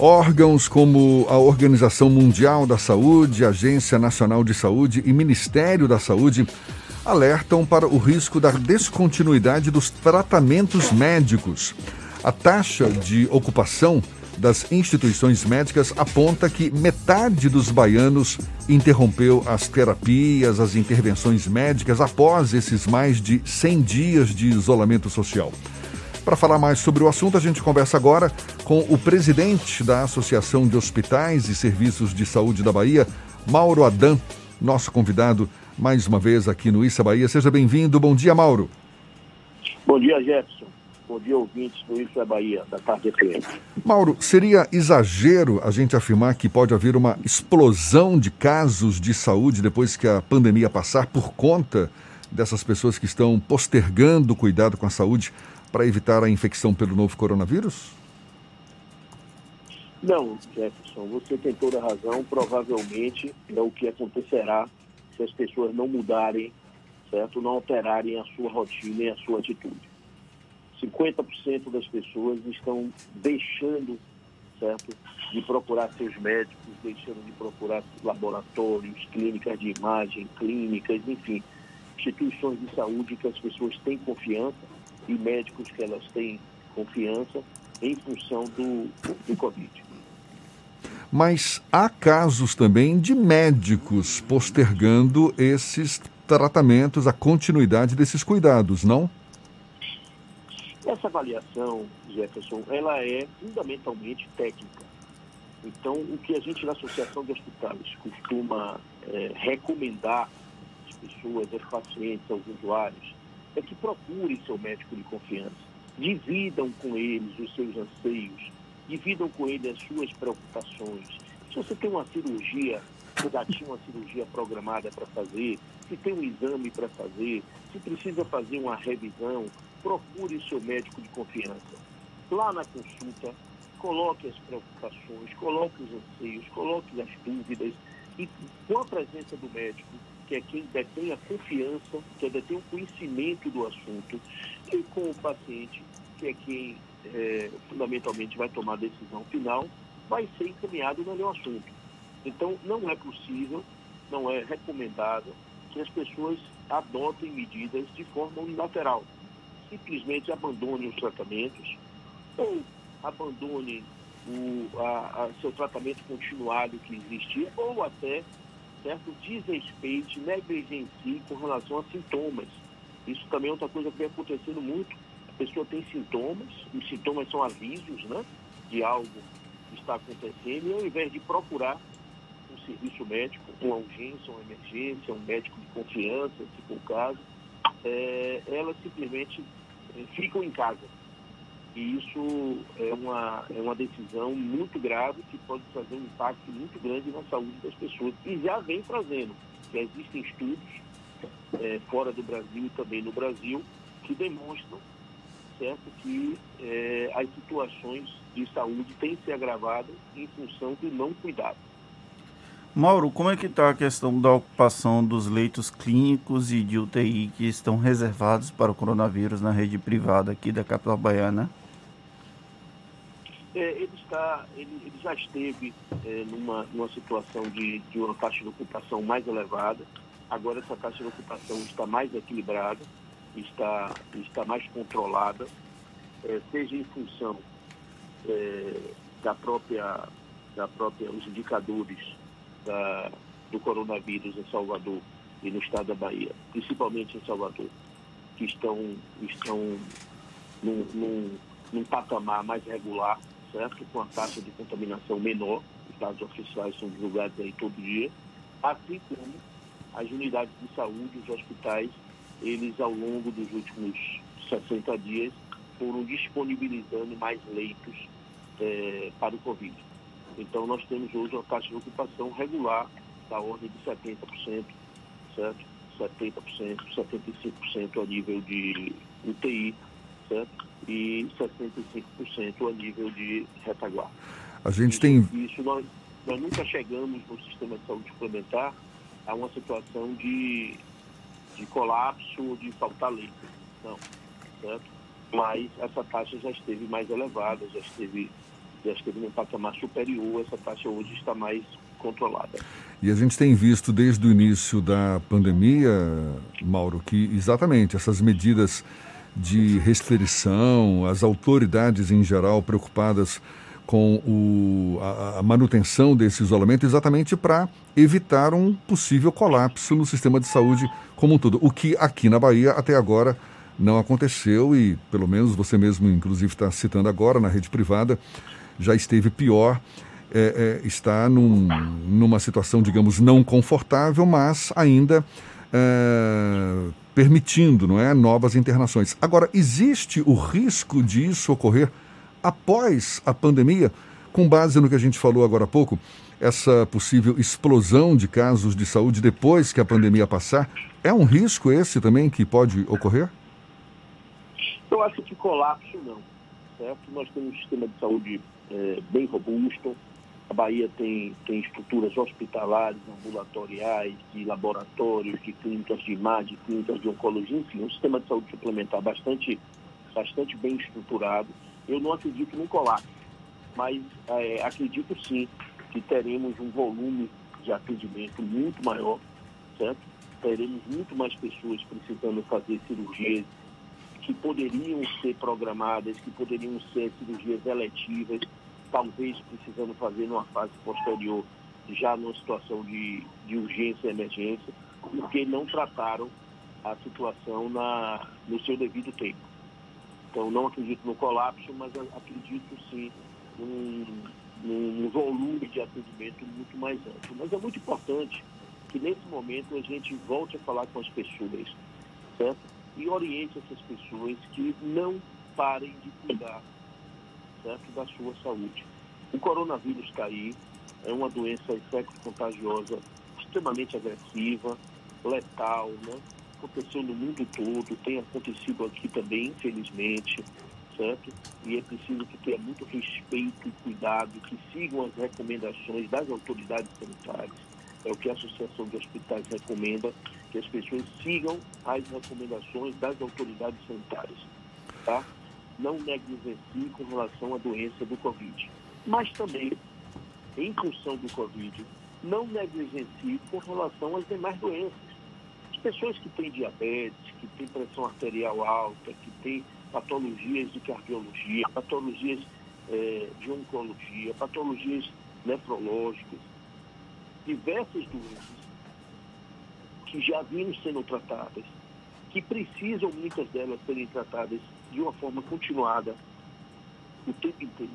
Órgãos como a Organização Mundial da Saúde, Agência Nacional de Saúde e Ministério da Saúde alertam para o risco da descontinuidade dos tratamentos médicos. A taxa de ocupação das instituições médicas aponta que metade dos baianos interrompeu as terapias, as intervenções médicas após esses mais de 100 dias de isolamento social. Para falar mais sobre o assunto, a gente conversa agora com o presidente da Associação de Hospitais e Serviços de Saúde da Bahia, Mauro Adam, nosso convidado mais uma vez aqui no Issa Bahia. Seja bem-vindo. Bom dia, Mauro. Bom dia, Jefferson. Bom dia, ouvintes do Issa Bahia, da tarde FM. Mauro, seria exagero a gente afirmar que pode haver uma explosão de casos de saúde depois que a pandemia passar por conta dessas pessoas que estão postergando o cuidado com a saúde para evitar a infecção pelo novo coronavírus? Não, Jefferson, você tem toda a razão. Provavelmente é o que acontecerá se as pessoas não mudarem, certo? Não alterarem a sua rotina e a sua atitude. 50% das pessoas estão deixando, certo? De procurar seus médicos, deixando de procurar laboratórios, clínicas de imagem, clínicas, enfim, instituições de saúde que as pessoas têm confiança e médicos que elas têm confiança em função do, do Covid. Mas há casos também de médicos postergando esses tratamentos, a continuidade desses cuidados, não? Essa avaliação, Jefferson, ela é fundamentalmente técnica. Então, o que a gente na Associação de Hospitais costuma é, recomendar às pessoas, aos pacientes, aos usuários, é que procurem seu médico de confiança, dividam com eles os seus anseios, dividam com ele as suas preocupações. Se você tem uma cirurgia, se já tinha uma cirurgia programada para fazer, se tem um exame para fazer, se precisa fazer uma revisão, procure o seu médico de confiança. Lá na consulta, coloque as preocupações, coloque os anseios, coloque as dúvidas e com a presença do médico, que é quem detém a confiança, que detém o conhecimento do assunto, e com o paciente, que é quem é, fundamentalmente vai tomar a decisão final, vai ser encaminhado no melhor assunto. Então, não é possível, não é recomendado que as pessoas adotem medidas de forma unilateral. Simplesmente abandonem os tratamentos ou abandonem o a, a seu tratamento continuado que existia ou até certo? desrespeite, negligencie com relação a sintomas. Isso também é outra coisa que vem acontecendo muito. A pessoa tem sintomas, os sintomas são avisos né, de algo que está acontecendo, e ao invés de procurar um serviço médico, uma urgência, uma emergência, um médico de confiança, se for o caso, é, elas simplesmente é, ficam em casa e isso é uma, é uma decisão muito grave que pode trazer um impacto muito grande na saúde das pessoas. E já vem trazendo. Já existem estudos é, fora do Brasil e também no Brasil que demonstram certo, que é, as situações de saúde têm se agravado em função do não cuidado. Mauro, como é que está a questão da ocupação dos leitos clínicos e de UTI que estão reservados para o coronavírus na rede privada aqui da capital baiana? É, ele, está, ele, ele já esteve é, numa, numa situação de, de uma taxa de ocupação mais elevada. Agora essa taxa de ocupação está mais equilibrada, está, está mais controlada, é, seja em função da própria, da própria, os indicadores da, do coronavírus em Salvador e no estado da Bahia, principalmente em Salvador, que estão, estão num, num, num patamar mais regular certo? com a taxa de contaminação menor, os dados oficiais são divulgados aí todo dia, assim como as unidades de saúde, os hospitais, eles ao longo dos últimos 60 dias foram disponibilizando mais leitos é, para o Covid. Então nós temos hoje uma taxa de ocupação regular da ordem de 70%, certo? 70%, 75% a nível de UTI, certo? E 65% a nível de retaguarda. A gente isso, tem. Isso nós, nós nunca chegamos no sistema de saúde suplementar a uma situação de, de colapso ou de faltar leite. Não, certo? Mas essa taxa já esteve mais elevada, já esteve e acho que num patamar superior, essa taxa hoje está mais controlada. E a gente tem visto desde o início da pandemia, Mauro, que exatamente essas medidas de restrição, as autoridades em geral preocupadas com o, a, a manutenção desse isolamento exatamente para evitar um possível colapso no sistema de saúde como um todo. O que aqui na Bahia até agora não aconteceu e, pelo menos você mesmo, inclusive, está citando agora na rede privada, já esteve pior. É, é, está num, numa situação, digamos, não confortável, mas ainda é, permitindo não é, novas internações. Agora, existe o risco disso ocorrer após a pandemia, com base no que a gente falou agora há pouco, essa possível explosão de casos de saúde depois que a pandemia passar, é um risco esse também que pode ocorrer? Eu acho que colapso não, certo? Nós temos um sistema de saúde é, bem robusto, a Bahia tem, tem estruturas hospitalares, ambulatoriais, de laboratórios, de clínicas de imagem, de clínicas de oncologia, enfim, um sistema de saúde suplementar bastante, bastante bem estruturado. Eu não acredito num colapso, mas é, acredito sim que teremos um volume de atendimento muito maior, certo? Teremos muito mais pessoas precisando fazer cirurgias que poderiam ser programadas, que poderiam ser cirurgias eletivas, talvez precisando fazer numa fase posterior, já numa situação de, de urgência emergência, porque não trataram a situação na, no seu devido tempo. Então, não acredito no colapso, mas acredito sim num, num volume de atendimento muito mais amplo. Mas é muito importante que nesse momento a gente volte a falar com as pessoas, certo? E oriente essas pessoas que não parem de cuidar da sua saúde. O coronavírus está aí, é uma doença infecto-contagiosa extremamente agressiva, letal, né? Aconteceu no mundo todo, tem acontecido aqui também, infelizmente, certo? E é preciso que tenha muito respeito e cuidado, que sigam as recomendações das autoridades sanitárias. É o que a Associação de Hospitais recomenda, que as pessoas sigam as recomendações das autoridades sanitárias, tá? Não negligencie com relação à doença do Covid. Mas também, em função do Covid, não negligencie com relação às demais doenças. As pessoas que têm diabetes, que têm pressão arterial alta, que têm patologias de cardiologia, patologias eh, de oncologia, patologias nefrológicas, diversas doenças que já vinham sendo tratadas, que precisam muitas delas serem tratadas de uma forma continuada o tempo inteiro,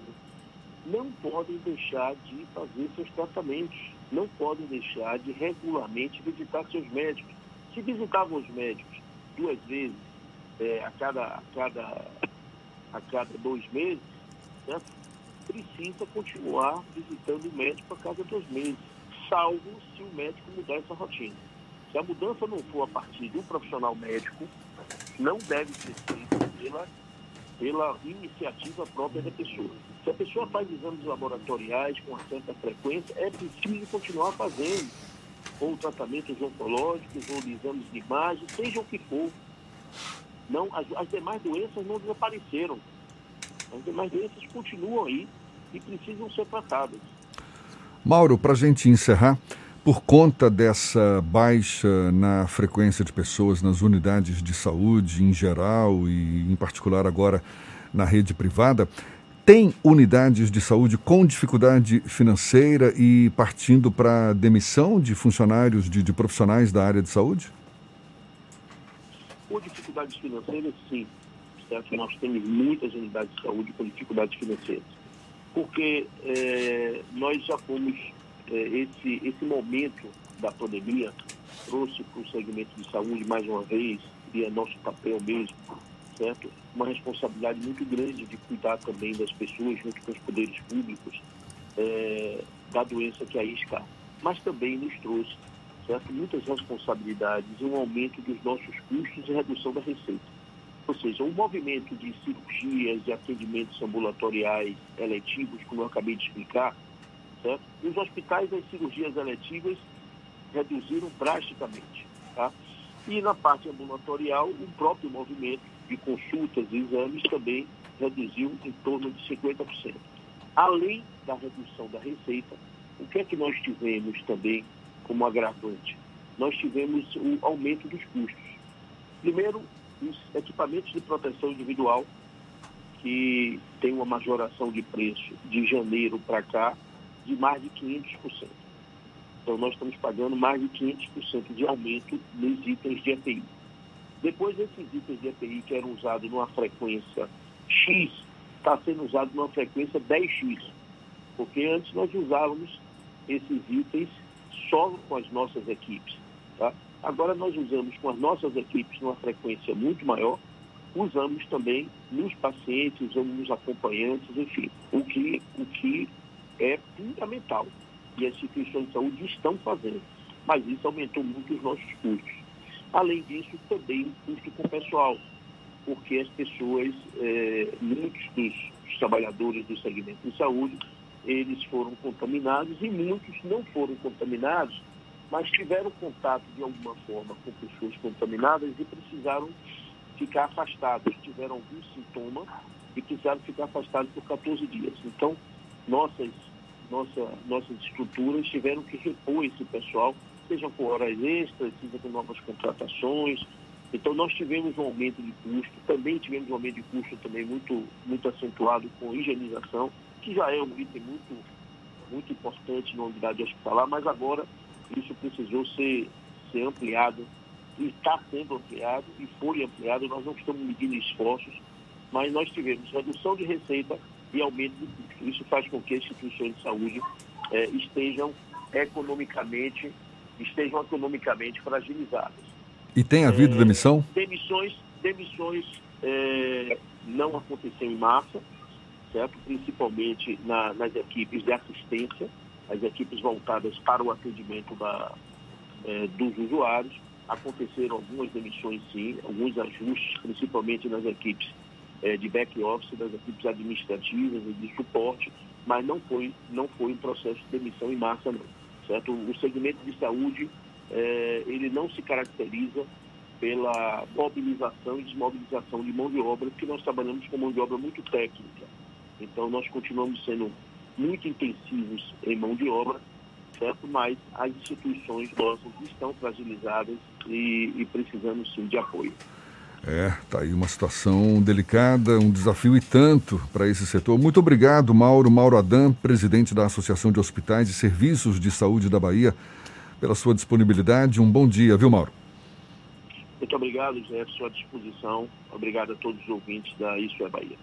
não podem deixar de fazer seus tratamentos, não podem deixar de regularmente visitar seus médicos. Se visitavam os médicos duas vezes é, a, cada, a, cada, a cada dois meses, né, precisa continuar visitando o médico a cada dois meses, salvo se o médico mudar essa rotina. Se a mudança não for a partir de um profissional médico, não deve ser feita pela pela iniciativa própria da pessoa. Se a pessoa faz exames laboratoriais com certa frequência, é preciso continuar fazendo, ou tratamentos oncológicos, ou exames de imagem, seja o que for. Não, as, as demais doenças não desapareceram. As demais doenças continuam aí e precisam ser tratadas. Mauro, para a gente encerrar, por conta dessa baixa na frequência de pessoas nas unidades de saúde em geral e, em particular, agora na rede privada, tem unidades de saúde com dificuldade financeira e partindo para demissão de funcionários, de, de, profissionais da área de saúde? Com dificuldades financeiras, sim. Certo? Nós temos muitas unidades de saúde com dificuldades financeiras. Porque é, nós já fomos esse, esse momento da pandemia trouxe para o segmento de saúde, mais uma vez, e é nosso papel mesmo, certo? Uma responsabilidade muito grande de cuidar também das pessoas, junto com os poderes públicos, é, da doença que aí está. Mas também nos trouxe, certo? Muitas responsabilidades e um aumento dos nossos custos e redução da receita. Ou seja, um movimento de cirurgias, de atendimentos ambulatoriais eletivos, como eu acabei de explicar, Certo? Nos hospitais, as cirurgias eletivas reduziram drasticamente. Tá? E na parte ambulatorial, o próprio movimento de consultas e exames também reduziu em torno de 50%. Além da redução da receita, o que é que nós tivemos também como agravante? Nós tivemos o aumento dos custos. Primeiro, os equipamentos de proteção individual, que tem uma majoração de preço de janeiro para cá de mais de 500%. Então, nós estamos pagando mais de 500% de aumento nos itens de EPI. Depois, esses itens de EPI que eram usados numa frequência X, está sendo usado numa frequência 10X. Porque antes nós usávamos esses itens só com as nossas equipes. Tá? Agora nós usamos com as nossas equipes numa frequência muito maior, usamos também nos pacientes, usamos nos acompanhantes, enfim, o que, o que é fundamental e as instituições de saúde estão fazendo. Mas isso aumentou muito os nossos custos. Além disso, também o custo com o pessoal, porque as pessoas, é, muitos dos trabalhadores do segmento de saúde, eles foram contaminados e muitos não foram contaminados, mas tiveram contato de alguma forma com pessoas contaminadas e precisaram ficar afastados, tiveram algum sintoma e precisaram ficar afastados por 14 dias. Então, nossas, nossa, nossas estruturas tiveram que repor esse pessoal, seja com horas extras, seja com novas contratações. Então, nós tivemos um aumento de custo, também tivemos um aumento de custo também muito, muito acentuado com higienização, que já é um item muito, muito importante na unidade hospitalar, mas agora isso precisou ser, ser ampliado e está sendo ampliado e foi ampliado. Nós não estamos medindo esforços, mas nós tivemos redução de receita e aumento de custo. Isso faz com que as instituições de saúde eh, estejam economicamente estejam economicamente fragilizadas. E tem havido é, demissão? Demissões, demissões é, não aconteceram em massa, certo? Principalmente na, nas equipes de assistência, as equipes voltadas para o atendimento da, é, dos usuários. Aconteceram algumas demissões, sim, alguns ajustes, principalmente nas equipes é, de back-office, das equipes administrativas e de suporte, mas não foi, não foi um processo de demissão em massa, não. Certo? O segmento de saúde, é, ele não se caracteriza pela mobilização e desmobilização de mão de obra, porque nós trabalhamos com mão de obra muito técnica. Então, nós continuamos sendo muito intensivos em mão de obra, certo? Mas as instituições nossas estão fragilizadas e, e precisando sim de apoio. É, tá aí uma situação delicada, um desafio e tanto para esse setor. Muito obrigado, Mauro, Mauro Adam, presidente da Associação de Hospitais e Serviços de Saúde da Bahia, pela sua disponibilidade. Um bom dia, viu, Mauro? Muito obrigado, Jefferson, à disposição. Obrigado a todos os ouvintes da Isso é Bahia.